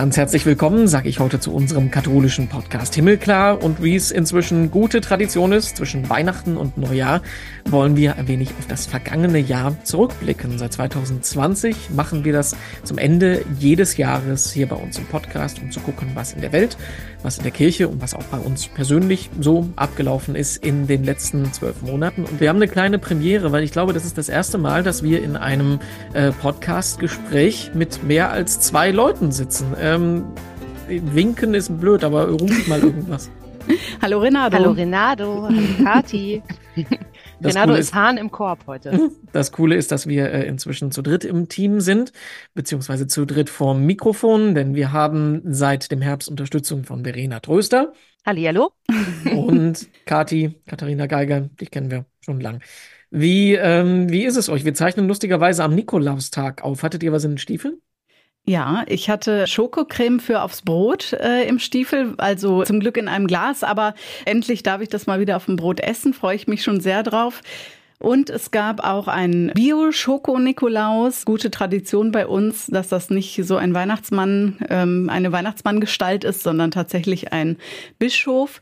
Ganz herzlich willkommen, sage ich heute zu unserem katholischen Podcast Himmelklar. Und wie es inzwischen gute Tradition ist, zwischen Weihnachten und Neujahr wollen wir ein wenig auf das vergangene Jahr zurückblicken. Seit 2020 machen wir das zum Ende jedes Jahres hier bei uns im Podcast, um zu gucken, was in der Welt, was in der Kirche und was auch bei uns persönlich so abgelaufen ist in den letzten zwölf Monaten. Und wir haben eine kleine Premiere, weil ich glaube, das ist das erste Mal, dass wir in einem äh, Podcast-Gespräch mit mehr als zwei Leuten sitzen. Ähm, winken ist blöd, aber ruft mal irgendwas. Hallo Renato. Hallo Renato. Hallo Kati. Renato ist, ist Hahn im Korb heute. Das Coole ist, dass wir äh, inzwischen zu dritt im Team sind, beziehungsweise zu dritt vorm Mikrofon, denn wir haben seit dem Herbst Unterstützung von Verena Tröster. Hallihallo. Und Kati, Katharina Geiger, dich kennen wir schon lang. Wie, ähm, wie ist es euch? Wir zeichnen lustigerweise am Nikolaustag auf. Hattet ihr was in den Stiefeln? Ja, ich hatte Schokocreme für aufs Brot äh, im Stiefel, also zum Glück in einem Glas, aber endlich darf ich das mal wieder auf dem Brot essen, freue ich mich schon sehr drauf. Und es gab auch einen Bio-Schoko-Nikolaus. Gute Tradition bei uns, dass das nicht so ein Weihnachtsmann, ähm, eine Weihnachtsmanngestalt ist, sondern tatsächlich ein Bischof.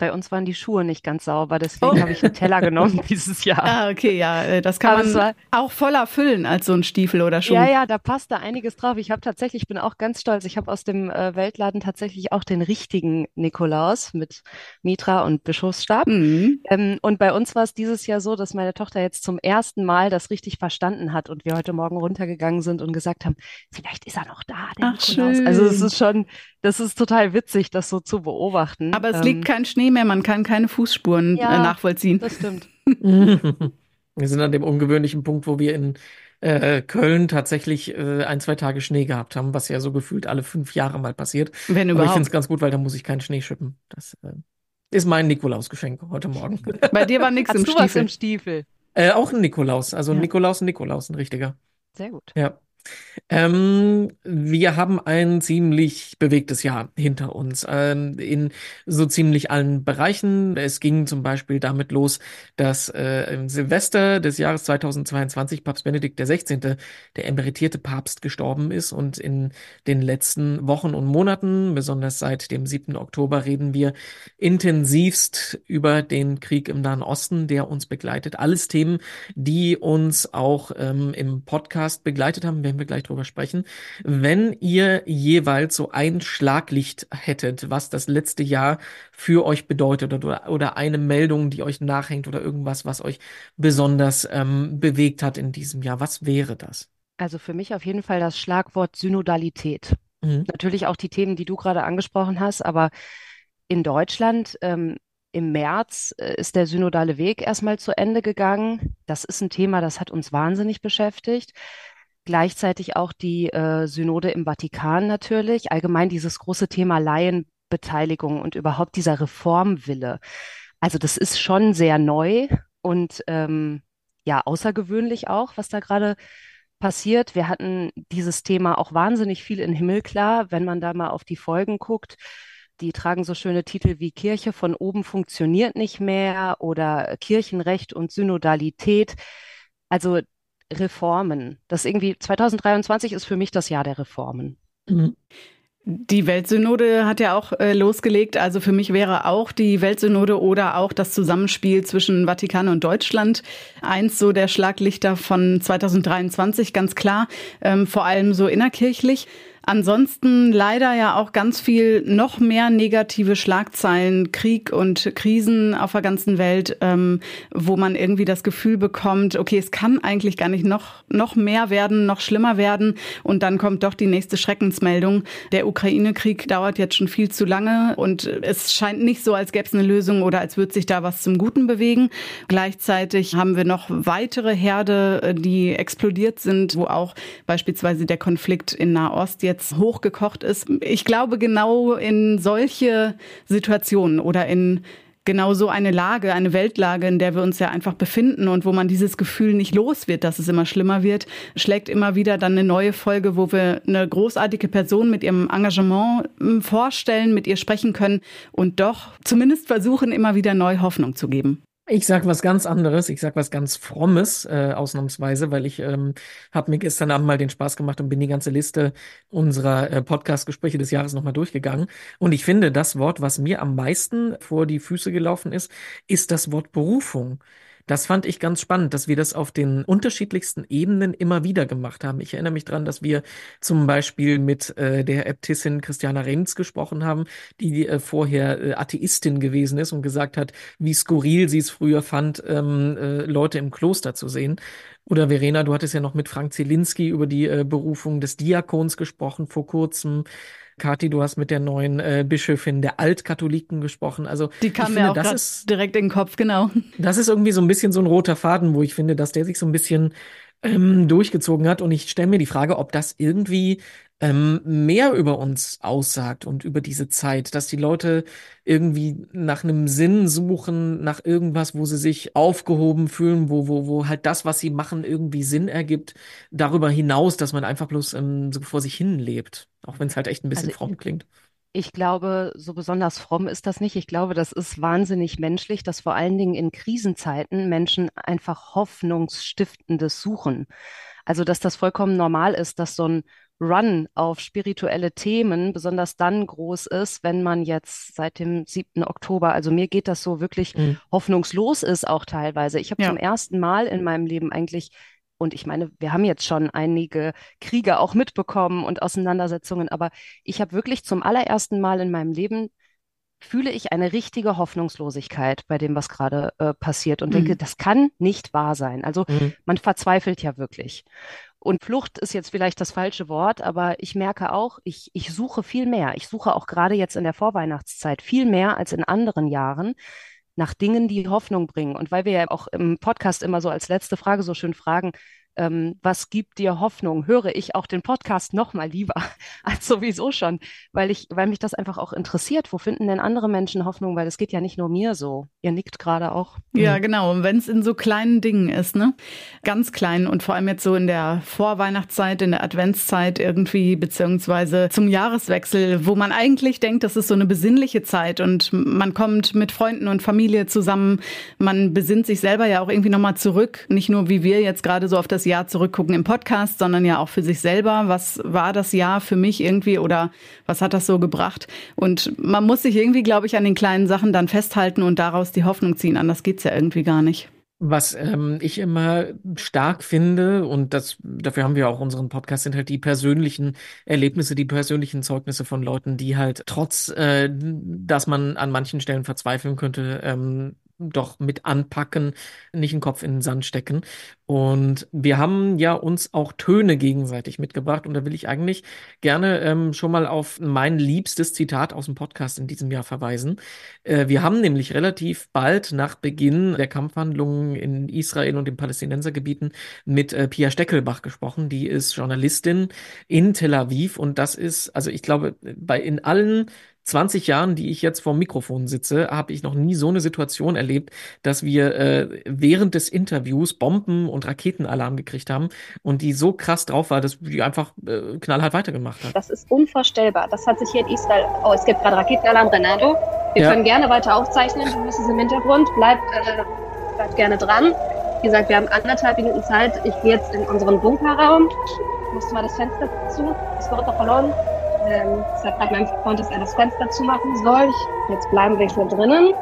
Bei uns waren die Schuhe nicht ganz sauber, deswegen oh. habe ich einen Teller genommen dieses Jahr. Ah, okay, ja, äh, das kann Aber man war, auch voller füllen als so ein Stiefel oder Schuh. Ja, ja, da passt da einiges drauf. Ich habe tatsächlich, bin auch ganz stolz. Ich habe aus dem äh, Weltladen tatsächlich auch den richtigen Nikolaus mit Mitra und Bischofsstab. Mhm. Ähm, und bei uns war es dieses Jahr so, dass meine Tochter jetzt zum ersten Mal das richtig verstanden hat und wir heute Morgen runtergegangen sind und gesagt haben, vielleicht ist er noch da, der Ach, Nikolaus. Schön. Also es ist schon, das ist total witzig, das so zu beobachten. Aber es ähm, liegt kein Schnee mehr, man kann keine Fußspuren äh, ja, äh, nachvollziehen. Das stimmt. wir sind an dem ungewöhnlichen Punkt, wo wir in äh, Köln tatsächlich äh, ein, zwei Tage Schnee gehabt haben, was ja so gefühlt alle fünf Jahre mal passiert. Wenn überhaupt. Aber ich finde es ganz gut, weil da muss ich keinen Schnee schippen. Das äh, ist mein Nikolausgeschenk heute Morgen. Bei dir war nichts im Stiefel. Was im Stiefel? Äh, auch ein Nikolaus, also ja. Nikolaus, ein Nikolaus, ein richtiger. Sehr gut. Ja. Ähm, wir haben ein ziemlich bewegtes Jahr hinter uns ähm, in so ziemlich allen Bereichen. Es ging zum Beispiel damit los, dass äh, im Silvester des Jahres 2022 Papst Benedikt XVI., der emeritierte Papst, gestorben ist. Und in den letzten Wochen und Monaten, besonders seit dem 7. Oktober, reden wir intensivst über den Krieg im Nahen Osten, der uns begleitet. Alles Themen, die uns auch ähm, im Podcast begleitet haben werden wir gleich drüber sprechen. Wenn ihr jeweils so ein Schlaglicht hättet, was das letzte Jahr für euch bedeutet oder, oder eine Meldung, die euch nachhängt oder irgendwas, was euch besonders ähm, bewegt hat in diesem Jahr, was wäre das? Also für mich auf jeden Fall das Schlagwort Synodalität. Mhm. Natürlich auch die Themen, die du gerade angesprochen hast, aber in Deutschland ähm, im März äh, ist der synodale Weg erstmal zu Ende gegangen. Das ist ein Thema, das hat uns wahnsinnig beschäftigt. Gleichzeitig auch die äh, Synode im Vatikan natürlich, allgemein dieses große Thema Laienbeteiligung und überhaupt dieser Reformwille. Also das ist schon sehr neu und ähm, ja, außergewöhnlich auch, was da gerade passiert. Wir hatten dieses Thema auch wahnsinnig viel in Himmelklar, wenn man da mal auf die Folgen guckt. Die tragen so schöne Titel wie Kirche von oben funktioniert nicht mehr oder Kirchenrecht und Synodalität. Also Reformen. Das irgendwie 2023 ist für mich das Jahr der Reformen. Mhm. Die Weltsynode hat ja auch äh, losgelegt. Also für mich wäre auch die Weltsynode oder auch das Zusammenspiel zwischen Vatikan und Deutschland eins so der Schlaglichter von 2023, ganz klar. Ähm, vor allem so innerkirchlich. Ansonsten leider ja auch ganz viel noch mehr negative Schlagzeilen, Krieg und Krisen auf der ganzen Welt, ähm, wo man irgendwie das Gefühl bekommt, okay, es kann eigentlich gar nicht noch, noch mehr werden, noch schlimmer werden. Und dann kommt doch die nächste Schreckensmeldung. Der Ukraine-Krieg dauert jetzt schon viel zu lange und es scheint nicht so, als gäbe es eine Lösung oder als würde sich da was zum Guten bewegen. Gleichzeitig haben wir noch weitere Herde, äh, die explodiert sind, wo auch beispielsweise der Konflikt in Nahost jetzt hochgekocht ist. Ich glaube, genau in solche Situationen oder in genau so eine Lage, eine Weltlage, in der wir uns ja einfach befinden und wo man dieses Gefühl nicht los wird, dass es immer schlimmer wird, schlägt immer wieder dann eine neue Folge, wo wir eine großartige Person mit ihrem Engagement hm, vorstellen, mit ihr sprechen können und doch zumindest versuchen, immer wieder neue Hoffnung zu geben. Ich sag was ganz anderes. Ich sag was ganz Frommes, äh, ausnahmsweise, weil ich ähm, habe mir gestern Abend mal den Spaß gemacht und bin die ganze Liste unserer äh, Podcast-Gespräche des Jahres nochmal durchgegangen. Und ich finde, das Wort, was mir am meisten vor die Füße gelaufen ist, ist das Wort Berufung. Das fand ich ganz spannend, dass wir das auf den unterschiedlichsten Ebenen immer wieder gemacht haben. Ich erinnere mich dran, dass wir zum Beispiel mit äh, der Äbtissin Christiana Renz gesprochen haben, die äh, vorher äh, Atheistin gewesen ist und gesagt hat, wie skurril sie es früher fand, ähm, äh, Leute im Kloster zu sehen. Oder Verena, du hattest ja noch mit Frank Zielinski über die äh, Berufung des Diakons gesprochen vor kurzem. Kathi, du hast mit der neuen äh, Bischöfin der Altkatholiken gesprochen. Also die kam mir finde, auch ist, direkt in den Kopf, genau. Das ist irgendwie so ein bisschen so ein roter Faden, wo ich finde, dass der sich so ein bisschen ähm, durchgezogen hat. Und ich stelle mir die Frage, ob das irgendwie ähm, mehr über uns aussagt und über diese Zeit, dass die Leute irgendwie nach einem Sinn suchen, nach irgendwas, wo sie sich aufgehoben fühlen, wo, wo, wo halt das, was sie machen, irgendwie Sinn ergibt. Darüber hinaus, dass man einfach bloß ähm, so vor sich hin lebt, auch wenn es halt echt ein bisschen also, fromm klingt. Ich glaube, so besonders fromm ist das nicht. Ich glaube, das ist wahnsinnig menschlich, dass vor allen Dingen in Krisenzeiten Menschen einfach Hoffnungsstiftendes suchen. Also, dass das vollkommen normal ist, dass so ein Run auf spirituelle Themen besonders dann groß ist, wenn man jetzt seit dem 7. Oktober, also mir geht das so wirklich mhm. hoffnungslos ist auch teilweise. Ich habe ja. zum ersten Mal in meinem Leben eigentlich und ich meine, wir haben jetzt schon einige Kriege auch mitbekommen und Auseinandersetzungen, aber ich habe wirklich zum allerersten Mal in meinem Leben fühle ich eine richtige Hoffnungslosigkeit bei dem, was gerade äh, passiert und mhm. denke, das kann nicht wahr sein. Also mhm. man verzweifelt ja wirklich. Und Flucht ist jetzt vielleicht das falsche Wort, aber ich merke auch, ich, ich suche viel mehr. Ich suche auch gerade jetzt in der Vorweihnachtszeit viel mehr als in anderen Jahren nach Dingen, die Hoffnung bringen. Und weil wir ja auch im Podcast immer so als letzte Frage so schön fragen, ähm, was gibt dir Hoffnung, höre ich auch den Podcast noch mal lieber als sowieso schon, weil ich, weil mich das einfach auch interessiert. Wo finden denn andere Menschen Hoffnung? Weil es geht ja nicht nur mir so. Ihr nickt gerade auch. Ja, mhm. genau. Und wenn es in so kleinen Dingen ist, ne? Ganz klein und vor allem jetzt so in der Vorweihnachtszeit, in der Adventszeit irgendwie, beziehungsweise zum Jahreswechsel, wo man eigentlich denkt, das ist so eine besinnliche Zeit und man kommt mit Freunden und Familie zusammen. Man besinnt sich selber ja auch irgendwie nochmal zurück. Nicht nur wie wir jetzt gerade so auf das Jahr zurückgucken im Podcast, sondern ja auch für sich selber. Was war das Jahr für mich irgendwie oder was hat das so gebracht? Und man muss sich irgendwie, glaube ich, an den kleinen Sachen dann festhalten und daraus die Hoffnung ziehen. Anders geht's ja irgendwie gar nicht. Was ähm, ich immer stark finde, und das, dafür haben wir auch unseren Podcast, sind halt die persönlichen Erlebnisse, die persönlichen Zeugnisse von Leuten, die halt trotz, äh, dass man an manchen Stellen verzweifeln könnte, ähm, doch mit anpacken, nicht den Kopf in den Sand stecken. Und wir haben ja uns auch Töne gegenseitig mitgebracht. Und da will ich eigentlich gerne ähm, schon mal auf mein liebstes Zitat aus dem Podcast in diesem Jahr verweisen. Äh, wir haben nämlich relativ bald nach Beginn der Kampfhandlungen in Israel und den Palästinensergebieten mit äh, Pia Steckelbach gesprochen. Die ist Journalistin in Tel Aviv. Und das ist, also ich glaube, bei in allen 20 Jahren, die ich jetzt vor dem Mikrofon sitze, habe ich noch nie so eine Situation erlebt, dass wir äh, während des Interviews Bomben und Raketenalarm gekriegt haben und die so krass drauf war, dass die einfach äh, knallhart weitergemacht hat. Das ist unvorstellbar. Das hat sich hier in Israel. Oh, es gibt gerade Raketenalarm, Renato. Wir ja. können gerne weiter aufzeichnen. Du bist im Hintergrund. Bleib, äh, bleib gerne dran. Wie gesagt, wir haben anderthalb Minuten Zeit. Ich gehe jetzt in unseren Bunkerraum. Ich musste mal das Fenster zu. Das wird doch verloren. Ähm, deshalb mein Freund, dass er das Fenster zumachen soll. Jetzt bleiben wir hier drinnen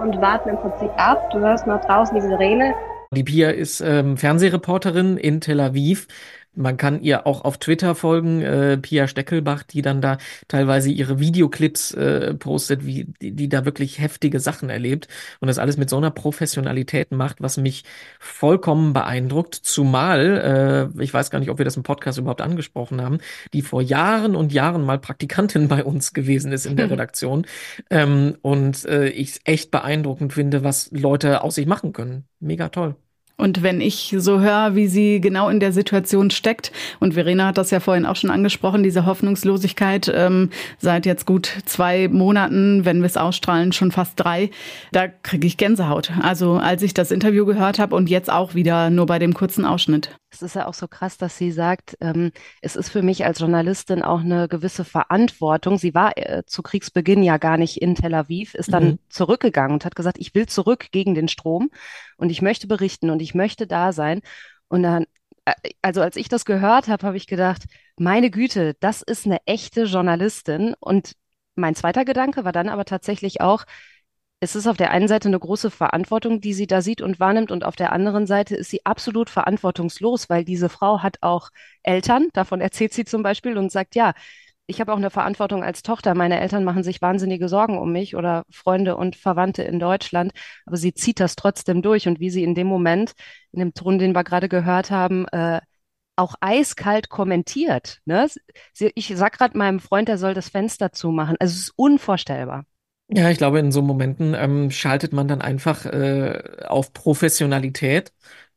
und warten im Prinzip ab. Du hörst noch draußen die Sirene. Die Pia ist ähm, Fernsehreporterin in Tel Aviv man kann ihr auch auf Twitter folgen, äh, Pia Steckelbach, die dann da teilweise ihre Videoclips äh, postet, wie die, die da wirklich heftige Sachen erlebt und das alles mit so einer Professionalität macht, was mich vollkommen beeindruckt. Zumal, äh, ich weiß gar nicht, ob wir das im Podcast überhaupt angesprochen haben, die vor Jahren und Jahren mal Praktikantin bei uns gewesen ist in der Redaktion ähm, und äh, ich echt beeindruckend finde, was Leute aus sich machen können. Mega toll. Und wenn ich so höre, wie sie genau in der Situation steckt, und Verena hat das ja vorhin auch schon angesprochen, diese Hoffnungslosigkeit ähm, seit jetzt gut zwei Monaten, wenn wir es ausstrahlen, schon fast drei, da kriege ich Gänsehaut. Also als ich das Interview gehört habe und jetzt auch wieder nur bei dem kurzen Ausschnitt. Es ist ja auch so krass, dass sie sagt, ähm, es ist für mich als Journalistin auch eine gewisse Verantwortung. Sie war äh, zu Kriegsbeginn ja gar nicht in Tel Aviv, ist dann mhm. zurückgegangen und hat gesagt, ich will zurück gegen den Strom und ich möchte berichten und ich möchte da sein. Und dann, äh, also als ich das gehört habe, habe ich gedacht, meine Güte, das ist eine echte Journalistin. Und mein zweiter Gedanke war dann aber tatsächlich auch, es ist auf der einen Seite eine große Verantwortung, die sie da sieht und wahrnimmt, und auf der anderen Seite ist sie absolut verantwortungslos, weil diese Frau hat auch Eltern, davon erzählt sie zum Beispiel und sagt, ja, ich habe auch eine Verantwortung als Tochter. Meine Eltern machen sich wahnsinnige Sorgen um mich oder Freunde und Verwandte in Deutschland, aber sie zieht das trotzdem durch und wie sie in dem Moment, in dem Ton, den wir gerade gehört haben, äh, auch eiskalt kommentiert. Ne? Ich sag gerade meinem Freund, er soll das Fenster zumachen. Also es ist unvorstellbar. Ja, ich glaube, in so Momenten ähm, schaltet man dann einfach äh, auf Professionalität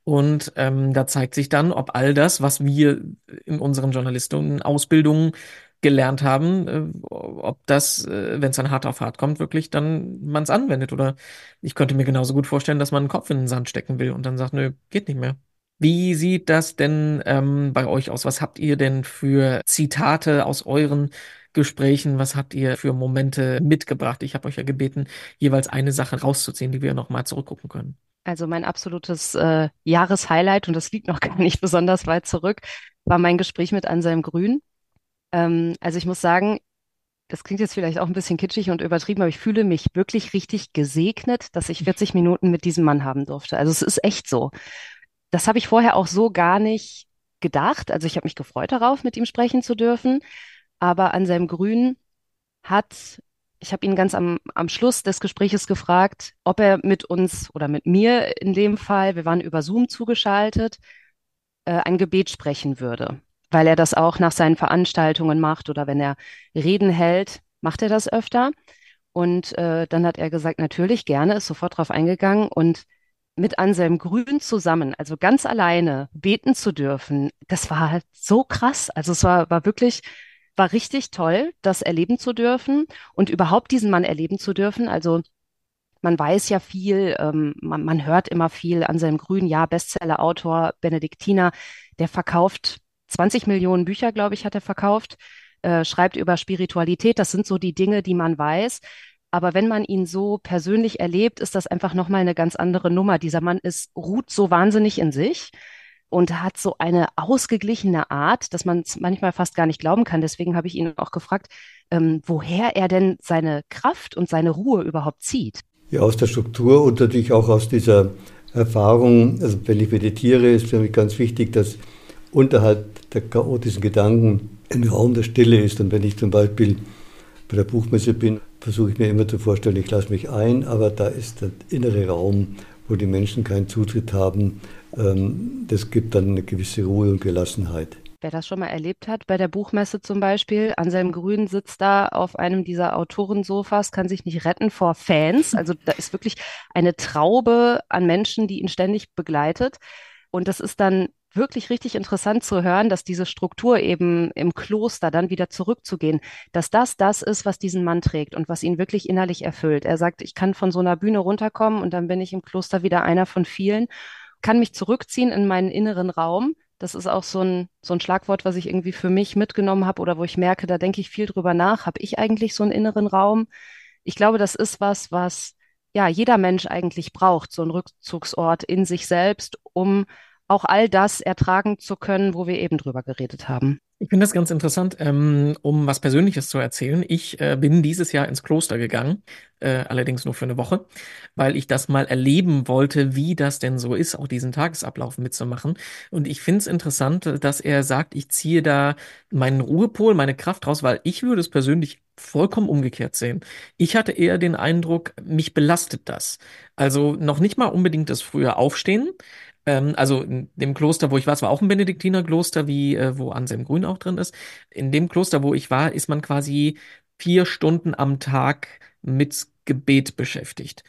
und ähm, da zeigt sich dann, ob all das, was wir in unseren Journalistenausbildungen gelernt haben, äh, ob das, äh, wenn es dann hart auf hart kommt, wirklich dann man es anwendet. Oder ich könnte mir genauso gut vorstellen, dass man einen Kopf in den Sand stecken will und dann sagt, nö, geht nicht mehr. Wie sieht das denn ähm, bei euch aus? Was habt ihr denn für Zitate aus euren Gesprächen? Was habt ihr für Momente mitgebracht? Ich habe euch ja gebeten, jeweils eine Sache rauszuziehen, die wir nochmal zurückgucken können. Also mein absolutes äh, Jahreshighlight, und das liegt noch gar nicht besonders weit zurück, war mein Gespräch mit Anselm Grün. Ähm, also ich muss sagen, das klingt jetzt vielleicht auch ein bisschen kitschig und übertrieben, aber ich fühle mich wirklich richtig gesegnet, dass ich 40 Minuten mit diesem Mann haben durfte. Also es ist echt so. Das habe ich vorher auch so gar nicht gedacht. Also ich habe mich gefreut darauf, mit ihm sprechen zu dürfen aber Anselm Grün hat, ich habe ihn ganz am, am Schluss des Gespräches gefragt, ob er mit uns oder mit mir in dem Fall, wir waren über Zoom zugeschaltet, äh, ein Gebet sprechen würde, weil er das auch nach seinen Veranstaltungen macht oder wenn er Reden hält, macht er das öfter. Und äh, dann hat er gesagt, natürlich gerne, ist sofort drauf eingegangen und mit Anselm Grün zusammen, also ganz alleine beten zu dürfen, das war halt so krass. Also es war, war wirklich war richtig toll, das erleben zu dürfen und überhaupt diesen Mann erleben zu dürfen. Also man weiß ja viel, ähm, man, man, hört immer viel an seinem Grün, ja, Bestseller-Autor Benediktiner, der verkauft 20 Millionen Bücher, glaube ich, hat er verkauft, äh, schreibt über Spiritualität. Das sind so die Dinge, die man weiß. Aber wenn man ihn so persönlich erlebt, ist das einfach nochmal eine ganz andere Nummer. Dieser Mann ist, ruht so wahnsinnig in sich und hat so eine ausgeglichene Art, dass man es manchmal fast gar nicht glauben kann. Deswegen habe ich ihn auch gefragt, ähm, woher er denn seine Kraft und seine Ruhe überhaupt zieht. Ja, aus der Struktur und natürlich auch aus dieser Erfahrung. Also wenn ich meditiere, ist für mich ganz wichtig, dass unterhalb der chaotischen Gedanken ein Raum der Stille ist. Und wenn ich zum Beispiel bei der Buchmesse bin, versuche ich mir immer zu vorstellen, ich lasse mich ein, aber da ist der innere Raum, wo die Menschen keinen Zutritt haben, das gibt dann eine gewisse Ruhe und Gelassenheit. Wer das schon mal erlebt hat, bei der Buchmesse zum Beispiel, Anselm Grün sitzt da auf einem dieser Autorensofas, kann sich nicht retten vor Fans. Also da ist wirklich eine Traube an Menschen, die ihn ständig begleitet. Und das ist dann wirklich richtig interessant zu hören, dass diese Struktur eben im Kloster dann wieder zurückzugehen, dass das das ist, was diesen Mann trägt und was ihn wirklich innerlich erfüllt. Er sagt, ich kann von so einer Bühne runterkommen und dann bin ich im Kloster wieder einer von vielen kann mich zurückziehen in meinen inneren Raum. Das ist auch so ein, so ein Schlagwort, was ich irgendwie für mich mitgenommen habe oder wo ich merke, da denke ich viel drüber nach. Habe ich eigentlich so einen inneren Raum? Ich glaube, das ist was, was ja jeder Mensch eigentlich braucht, so ein Rückzugsort in sich selbst, um auch all das ertragen zu können, wo wir eben drüber geredet haben. Ich finde das ganz interessant, ähm, um was Persönliches zu erzählen. Ich äh, bin dieses Jahr ins Kloster gegangen, äh, allerdings nur für eine Woche, weil ich das mal erleben wollte, wie das denn so ist, auch diesen Tagesablauf mitzumachen. Und ich finde es interessant, dass er sagt, ich ziehe da meinen Ruhepol, meine Kraft raus, weil ich würde es persönlich vollkommen umgekehrt sehen. Ich hatte eher den Eindruck, mich belastet das. Also noch nicht mal unbedingt das frühe Aufstehen, also in dem Kloster, wo ich war, es war auch ein Benediktinerkloster, wie äh, wo Anselm Grün auch drin ist. In dem Kloster, wo ich war, ist man quasi vier Stunden am Tag mit Gebet beschäftigt.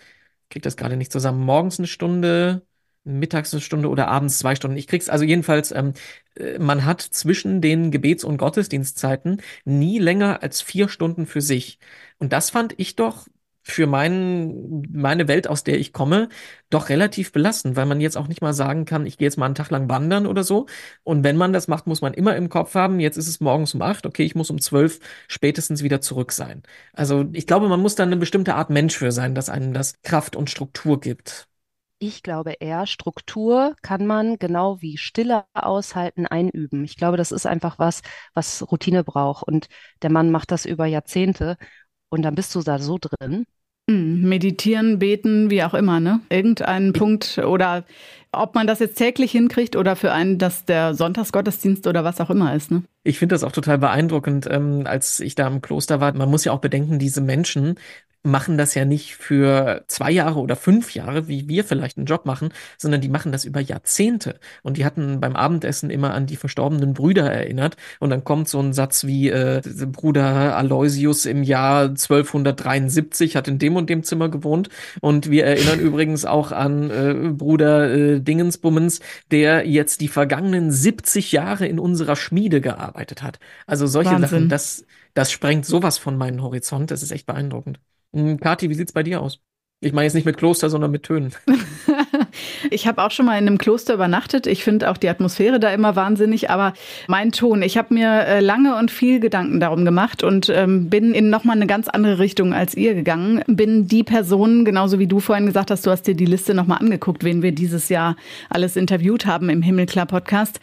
Krieg das gerade nicht zusammen. Morgens eine Stunde, mittags eine Stunde oder abends zwei Stunden. Ich krieg's also jedenfalls, ähm, äh, man hat zwischen den Gebets- und Gottesdienstzeiten nie länger als vier Stunden für sich. Und das fand ich doch für mein, meine Welt, aus der ich komme, doch relativ belastend, weil man jetzt auch nicht mal sagen kann, ich gehe jetzt mal einen Tag lang wandern oder so. Und wenn man das macht, muss man immer im Kopf haben, jetzt ist es morgens um acht, okay, ich muss um zwölf spätestens wieder zurück sein. Also ich glaube, man muss da eine bestimmte Art Mensch für sein, dass einem das Kraft und Struktur gibt. Ich glaube eher, Struktur kann man genau wie Stille aushalten einüben. Ich glaube, das ist einfach was, was Routine braucht. Und der Mann macht das über Jahrzehnte. Und dann bist du da so drin. Hm, meditieren, beten, wie auch immer, ne? Irgendeinen Punkt oder ob man das jetzt täglich hinkriegt oder für einen das der Sonntagsgottesdienst oder was auch immer ist, ne? Ich finde das auch total beeindruckend, ähm, als ich da im Kloster war. Man muss ja auch bedenken, diese Menschen machen das ja nicht für zwei Jahre oder fünf Jahre, wie wir vielleicht einen Job machen, sondern die machen das über Jahrzehnte. Und die hatten beim Abendessen immer an die verstorbenen Brüder erinnert. Und dann kommt so ein Satz wie, äh, Bruder Aloysius im Jahr 1273 hat in dem und dem Zimmer gewohnt. Und wir erinnern übrigens auch an äh, Bruder äh, Dingensbummens, der jetzt die vergangenen 70 Jahre in unserer Schmiede gearbeitet hat. Also solche Wahnsinn. Sachen, das, das sprengt sowas von meinen Horizont. Das ist echt beeindruckend. Hm, Kathi, wie sieht's bei dir aus? Ich meine jetzt nicht mit Kloster, sondern mit Tönen. ich habe auch schon mal in einem Kloster übernachtet. Ich finde auch die Atmosphäre da immer wahnsinnig. Aber mein Ton, ich habe mir äh, lange und viel Gedanken darum gemacht und ähm, bin in nochmal eine ganz andere Richtung als ihr gegangen. Bin die Person, genauso wie du vorhin gesagt hast, du hast dir die Liste nochmal angeguckt, wen wir dieses Jahr alles interviewt haben im Himmelklar Podcast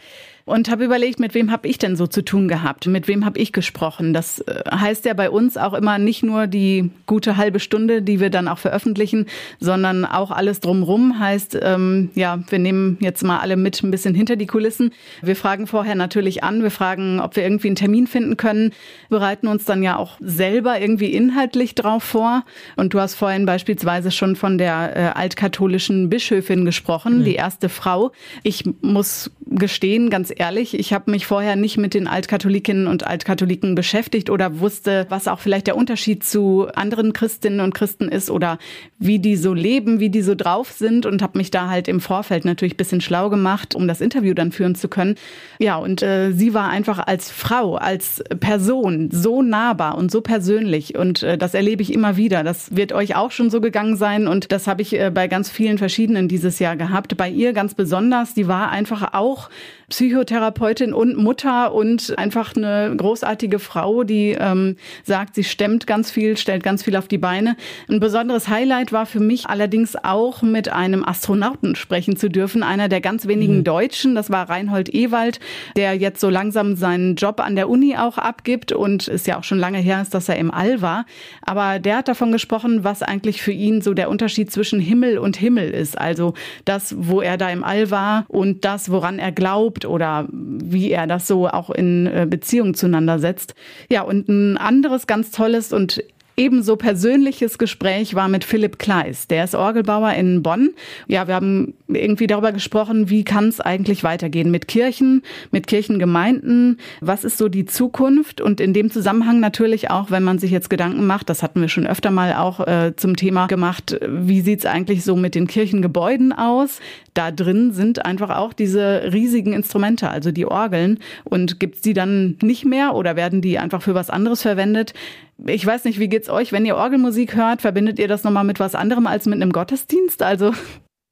und habe überlegt, mit wem habe ich denn so zu tun gehabt? Mit wem habe ich gesprochen? Das äh, heißt ja bei uns auch immer nicht nur die gute halbe Stunde, die wir dann auch veröffentlichen, sondern auch alles drumrum. Heißt, ähm, ja, wir nehmen jetzt mal alle mit ein bisschen hinter die Kulissen. Wir fragen vorher natürlich an, wir fragen, ob wir irgendwie einen Termin finden können, bereiten uns dann ja auch selber irgendwie inhaltlich drauf vor. Und du hast vorhin beispielsweise schon von der äh, altkatholischen Bischöfin gesprochen, mhm. die erste Frau. Ich muss gestehen, ganz ehrlich, ich habe mich vorher nicht mit den Altkatholikinnen und Altkatholiken beschäftigt oder wusste, was auch vielleicht der Unterschied zu anderen Christinnen und Christen ist oder wie die so leben, wie die so drauf sind und habe mich da halt im Vorfeld natürlich bisschen schlau gemacht, um das Interview dann führen zu können. Ja, und äh, sie war einfach als Frau, als Person so nahbar und so persönlich und äh, das erlebe ich immer wieder. Das wird euch auch schon so gegangen sein und das habe ich äh, bei ganz vielen verschiedenen dieses Jahr gehabt. Bei ihr ganz besonders, die war einfach auch Psychotherapeutin und Mutter und einfach eine großartige Frau, die ähm, sagt, sie stemmt ganz viel, stellt ganz viel auf die Beine. Ein besonderes Highlight war für mich allerdings auch mit einem Astronauten sprechen zu dürfen, einer der ganz wenigen mhm. Deutschen. Das war Reinhold Ewald, der jetzt so langsam seinen Job an der Uni auch abgibt und ist ja auch schon lange her, dass er im All war. Aber der hat davon gesprochen, was eigentlich für ihn so der Unterschied zwischen Himmel und Himmel ist. Also das, wo er da im All war und das, woran er glaubt lobt oder wie er das so auch in äh, Beziehung zueinander setzt. Ja, und ein anderes ganz tolles und Ebenso persönliches Gespräch war mit Philipp Kleis. Der ist Orgelbauer in Bonn. Ja, wir haben irgendwie darüber gesprochen, wie kann es eigentlich weitergehen mit Kirchen, mit Kirchengemeinden. Was ist so die Zukunft? Und in dem Zusammenhang natürlich auch, wenn man sich jetzt Gedanken macht, das hatten wir schon öfter mal auch äh, zum Thema gemacht, wie sieht's eigentlich so mit den Kirchengebäuden aus? Da drin sind einfach auch diese riesigen Instrumente, also die Orgeln. Und gibt's die dann nicht mehr oder werden die einfach für was anderes verwendet? Ich weiß nicht, wie geht's euch, wenn ihr Orgelmusik hört? Verbindet ihr das nochmal mit was anderem als mit einem Gottesdienst? Also.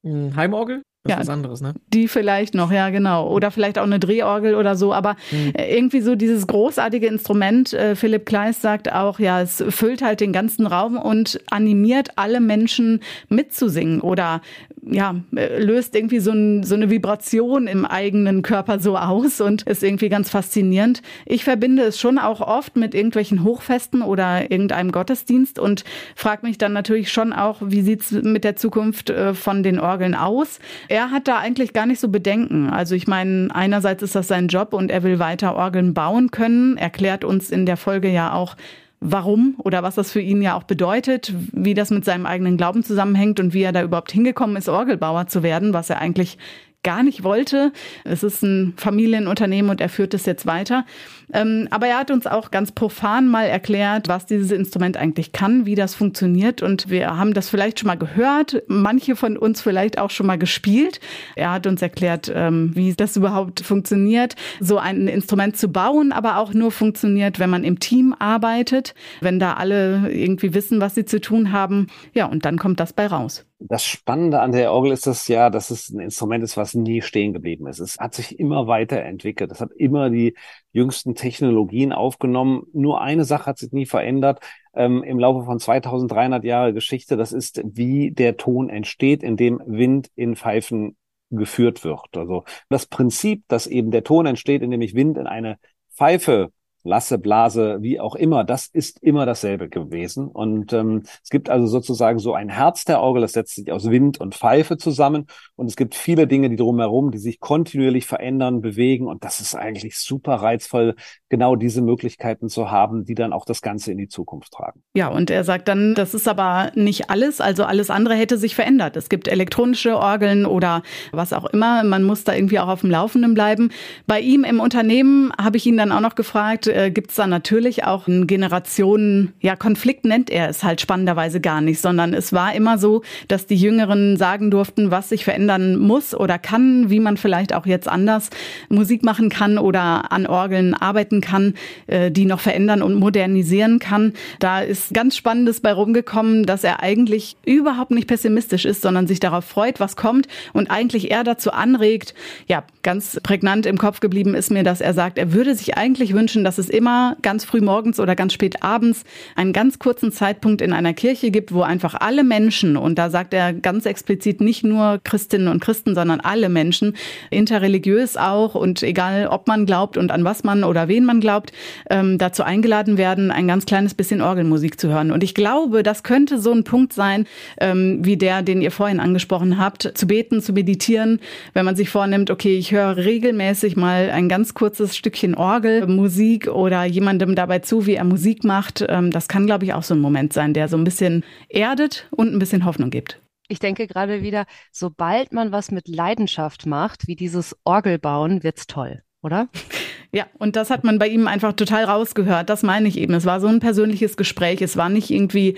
Hm, Heimorgel? Das ja, ist was anderes, ne? Die vielleicht noch, ja, genau. Oder vielleicht auch eine Drehorgel oder so. Aber mhm. irgendwie so dieses großartige Instrument, äh, Philipp Kleist sagt auch, ja, es füllt halt den ganzen Raum und animiert alle Menschen mitzusingen oder ja, äh, löst irgendwie so, ein, so eine Vibration im eigenen Körper so aus und ist irgendwie ganz faszinierend. Ich verbinde es schon auch oft mit irgendwelchen Hochfesten oder irgendeinem Gottesdienst und frage mich dann natürlich schon auch, wie sieht's mit der Zukunft von den Orgeln aus? Er hat da eigentlich gar nicht so Bedenken. Also ich meine, einerseits ist das sein Job und er will weiter Orgeln bauen können, erklärt uns in der Folge ja auch, warum oder was das für ihn ja auch bedeutet, wie das mit seinem eigenen Glauben zusammenhängt und wie er da überhaupt hingekommen ist, Orgelbauer zu werden, was er eigentlich gar nicht wollte. Es ist ein Familienunternehmen und er führt es jetzt weiter. Ähm, aber er hat uns auch ganz profan mal erklärt, was dieses Instrument eigentlich kann, wie das funktioniert. Und wir haben das vielleicht schon mal gehört, manche von uns vielleicht auch schon mal gespielt. Er hat uns erklärt, ähm, wie das überhaupt funktioniert, so ein Instrument zu bauen, aber auch nur funktioniert, wenn man im Team arbeitet, wenn da alle irgendwie wissen, was sie zu tun haben. Ja, und dann kommt das bei raus. Das Spannende an der Orgel ist das ja, dass es ein Instrument ist, was nie stehen geblieben ist. Es hat sich immer weiterentwickelt. Es hat immer die jüngsten Technologien aufgenommen. Nur eine Sache hat sich nie verändert ähm, im Laufe von 2300 Jahre Geschichte. Das ist, wie der Ton entsteht, indem Wind in Pfeifen geführt wird. Also das Prinzip, dass eben der Ton entsteht, indem ich Wind in eine Pfeife Lasse, Blase, wie auch immer, das ist immer dasselbe gewesen. Und ähm, es gibt also sozusagen so ein Herz der Orgel, das setzt sich aus Wind und Pfeife zusammen. Und es gibt viele Dinge, die drumherum, die sich kontinuierlich verändern, bewegen. Und das ist eigentlich super reizvoll, genau diese Möglichkeiten zu haben, die dann auch das Ganze in die Zukunft tragen. Ja, und er sagt dann, das ist aber nicht alles. Also alles andere hätte sich verändert. Es gibt elektronische Orgeln oder was auch immer. Man muss da irgendwie auch auf dem Laufenden bleiben. Bei ihm im Unternehmen habe ich ihn dann auch noch gefragt, äh, gibt es da natürlich auch einen Generationen, ja, Konflikt nennt er es halt spannenderweise gar nicht, sondern es war immer so, dass die Jüngeren sagen durften, was sich verändern muss oder kann, wie man vielleicht auch jetzt anders Musik machen kann oder an Orgeln arbeiten kann, äh, die noch verändern und modernisieren kann. Da ist ganz Spannendes bei rumgekommen, dass er eigentlich überhaupt nicht pessimistisch ist, sondern sich darauf freut, was kommt und eigentlich eher dazu anregt, ja, ganz prägnant im Kopf geblieben ist mir, dass er sagt, er würde sich eigentlich wünschen, dass es immer ganz früh morgens oder ganz spät abends einen ganz kurzen Zeitpunkt in einer Kirche gibt, wo einfach alle Menschen, und da sagt er ganz explizit nicht nur Christinnen und Christen, sondern alle Menschen, interreligiös auch und egal, ob man glaubt und an was man oder wen man glaubt, ähm, dazu eingeladen werden, ein ganz kleines bisschen Orgelmusik zu hören. Und ich glaube, das könnte so ein Punkt sein, ähm, wie der, den ihr vorhin angesprochen habt, zu beten, zu meditieren, wenn man sich vornimmt, okay, ich höre regelmäßig mal ein ganz kurzes Stückchen Orgelmusik oder jemandem dabei zu, wie er Musik macht. Ähm, das kann, glaube ich, auch so ein Moment sein, der so ein bisschen erdet und ein bisschen Hoffnung gibt. Ich denke gerade wieder, sobald man was mit Leidenschaft macht, wie dieses Orgelbauen, wird's toll, oder? Ja, und das hat man bei ihm einfach total rausgehört. Das meine ich eben. Es war so ein persönliches Gespräch. Es war nicht irgendwie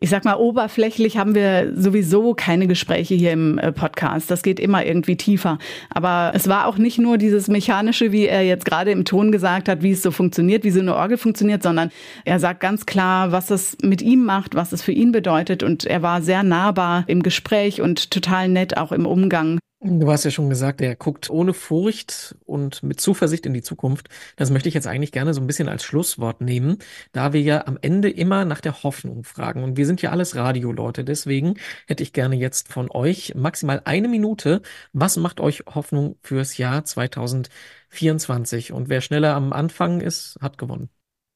ich sag mal, oberflächlich haben wir sowieso keine Gespräche hier im äh, Podcast. Das geht immer irgendwie tiefer. Aber es war auch nicht nur dieses Mechanische, wie er jetzt gerade im Ton gesagt hat, wie es so funktioniert, wie so eine Orgel funktioniert, sondern er sagt ganz klar, was es mit ihm macht, was es für ihn bedeutet. Und er war sehr nahbar im Gespräch und total nett auch im Umgang. Du hast ja schon gesagt, er guckt ohne Furcht und mit Zuversicht in die Zukunft. Das möchte ich jetzt eigentlich gerne so ein bisschen als Schlusswort nehmen, da wir ja am Ende immer nach der Hoffnung fragen. Und wir sind ja alles Radioleute. Deswegen hätte ich gerne jetzt von euch maximal eine Minute. Was macht euch Hoffnung fürs Jahr 2024? Und wer schneller am Anfang ist, hat gewonnen.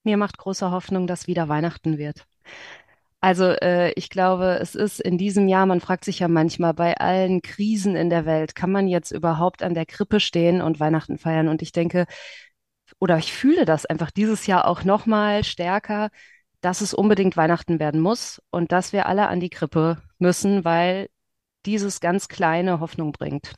Mir macht große Hoffnung, dass wieder Weihnachten wird. Also äh, ich glaube, es ist in diesem Jahr, man fragt sich ja manchmal bei allen Krisen in der Welt, kann man jetzt überhaupt an der Krippe stehen und Weihnachten feiern? Und ich denke, oder ich fühle das einfach dieses Jahr auch noch mal stärker, dass es unbedingt Weihnachten werden muss und dass wir alle an die Krippe müssen, weil dieses ganz kleine Hoffnung bringt.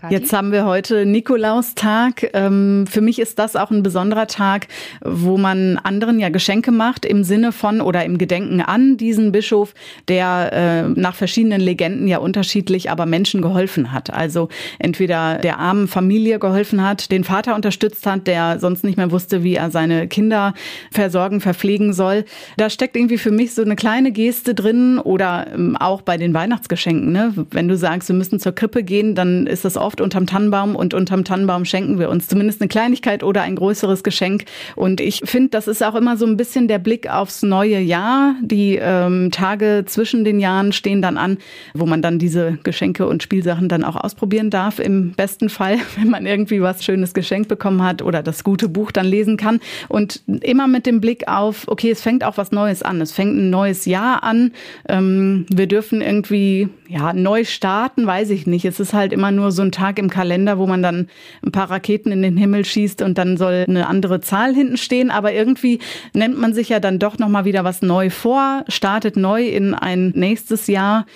Kathi? Jetzt haben wir heute Nikolaustag. Ähm, für mich ist das auch ein besonderer Tag, wo man anderen ja Geschenke macht im Sinne von oder im Gedenken an diesen Bischof, der äh, nach verschiedenen Legenden ja unterschiedlich, aber Menschen geholfen hat. Also entweder der armen Familie geholfen hat, den Vater unterstützt hat, der sonst nicht mehr wusste, wie er seine Kinder versorgen, verpflegen soll. Da steckt irgendwie für mich so eine kleine Geste drin oder ähm, auch bei den Weihnachtsgeschenken. Ne? Wenn du sagst, wir müssen zur Krippe gehen, dann ist das oft oft unterm Tannenbaum und unterm Tannenbaum schenken wir uns zumindest eine Kleinigkeit oder ein größeres Geschenk. Und ich finde, das ist auch immer so ein bisschen der Blick aufs neue Jahr. Die ähm, Tage zwischen den Jahren stehen dann an, wo man dann diese Geschenke und Spielsachen dann auch ausprobieren darf. Im besten Fall, wenn man irgendwie was Schönes geschenkt bekommen hat oder das gute Buch dann lesen kann. Und immer mit dem Blick auf, okay, es fängt auch was Neues an. Es fängt ein neues Jahr an. Ähm, wir dürfen irgendwie, ja, neu starten, weiß ich nicht. Es ist halt immer nur so ein Tag im Kalender, wo man dann ein paar Raketen in den Himmel schießt und dann soll eine andere Zahl hinten stehen. Aber irgendwie nennt man sich ja dann doch nochmal wieder was neu vor, startet neu in ein nächstes Jahr.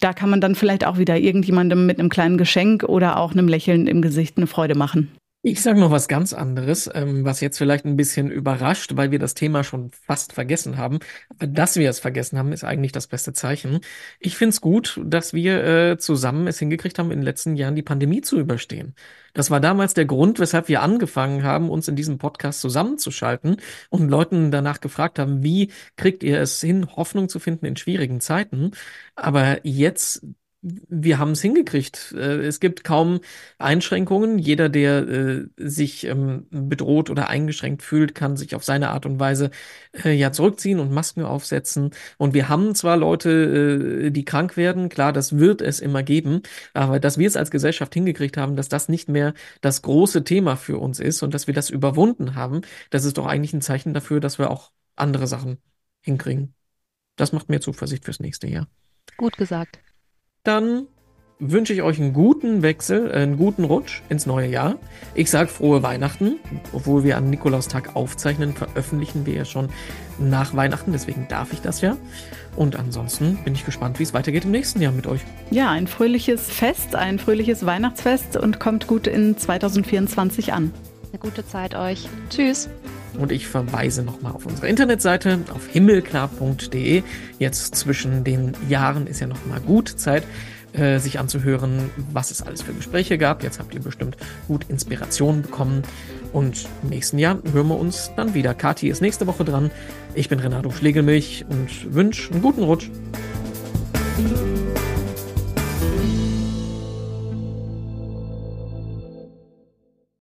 da kann man dann vielleicht auch wieder irgendjemandem mit einem kleinen Geschenk oder auch einem Lächeln im Gesicht eine Freude machen. Ich sage noch was ganz anderes, ähm, was jetzt vielleicht ein bisschen überrascht, weil wir das Thema schon fast vergessen haben. Aber dass wir es vergessen haben, ist eigentlich das beste Zeichen. Ich finde es gut, dass wir äh, zusammen es hingekriegt haben, in den letzten Jahren die Pandemie zu überstehen. Das war damals der Grund, weshalb wir angefangen haben, uns in diesem Podcast zusammenzuschalten und Leuten danach gefragt haben, wie kriegt ihr es hin, Hoffnung zu finden in schwierigen Zeiten. Aber jetzt wir haben es hingekriegt. Äh, es gibt kaum Einschränkungen. Jeder, der äh, sich ähm, bedroht oder eingeschränkt fühlt, kann sich auf seine Art und Weise äh, ja zurückziehen und Masken aufsetzen. Und wir haben zwar Leute, die krank werden, klar, das wird es immer geben, aber dass wir es als Gesellschaft hingekriegt haben, dass das nicht mehr das große Thema für uns ist und dass wir das überwunden haben, das ist doch eigentlich ein Zeichen dafür, dass wir auch andere Sachen hinkriegen. Das macht mir Zuversicht fürs nächste Jahr. Gut gesagt dann wünsche ich euch einen guten Wechsel, äh, einen guten Rutsch ins neue Jahr. Ich sage frohe Weihnachten. Obwohl wir am Nikolaustag aufzeichnen, veröffentlichen wir ja schon nach Weihnachten. Deswegen darf ich das ja. Und ansonsten bin ich gespannt, wie es weitergeht im nächsten Jahr mit euch. Ja, ein fröhliches Fest, ein fröhliches Weihnachtsfest und kommt gut in 2024 an. Eine gute Zeit euch. Tschüss. Und ich verweise nochmal auf unsere Internetseite auf himmelklar.de. Jetzt zwischen den Jahren ist ja nochmal gut Zeit, äh, sich anzuhören, was es alles für Gespräche gab. Jetzt habt ihr bestimmt gut Inspiration bekommen. Und im nächsten Jahr hören wir uns dann wieder. Kati ist nächste Woche dran. Ich bin Renato Schlegelmilch und wünsche einen guten Rutsch.